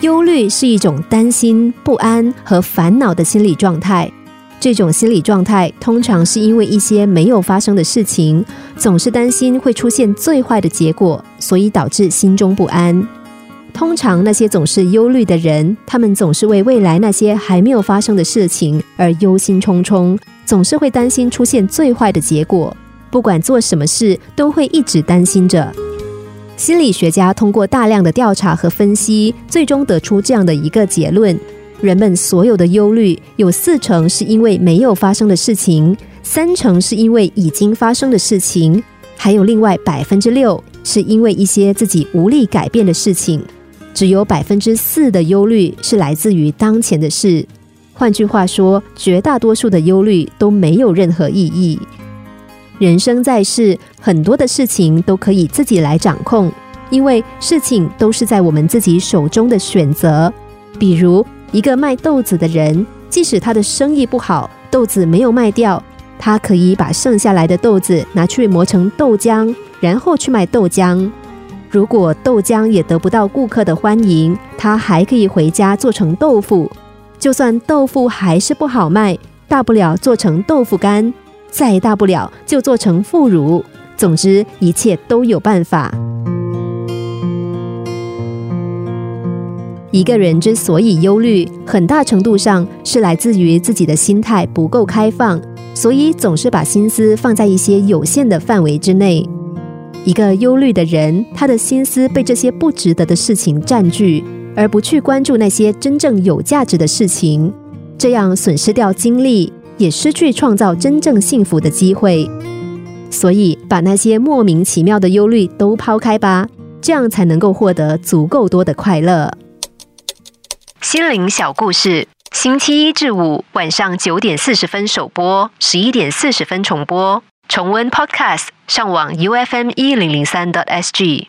忧虑是一种担心、不安和烦恼的心理状态。这种心理状态通常是因为一些没有发生的事情，总是担心会出现最坏的结果，所以导致心中不安。通常那些总是忧虑的人，他们总是为未来那些还没有发生的事情而忧心忡忡，总是会担心出现最坏的结果。不管做什么事，都会一直担心着。心理学家通过大量的调查和分析，最终得出这样的一个结论。人们所有的忧虑，有四成是因为没有发生的事情，三成是因为已经发生的事情，还有另外百分之六是因为一些自己无力改变的事情。只有百分之四的忧虑是来自于当前的事。换句话说，绝大多数的忧虑都没有任何意义。人生在世，很多的事情都可以自己来掌控，因为事情都是在我们自己手中的选择。比如。一个卖豆子的人，即使他的生意不好，豆子没有卖掉，他可以把剩下来的豆子拿去磨成豆浆，然后去卖豆浆。如果豆浆也得不到顾客的欢迎，他还可以回家做成豆腐。就算豆腐还是不好卖，大不了做成豆腐干，再大不了就做成副乳。总之，一切都有办法。一个人之所以忧虑，很大程度上是来自于自己的心态不够开放，所以总是把心思放在一些有限的范围之内。一个忧虑的人，他的心思被这些不值得的事情占据，而不去关注那些真正有价值的事情，这样损失掉精力，也失去创造真正幸福的机会。所以，把那些莫名其妙的忧虑都抛开吧，这样才能够获得足够多的快乐。心灵小故事，星期一至五晚上九点四十分首播，十一点四十分重播。重温 Podcast，上网 U F M 一零零三 t S G。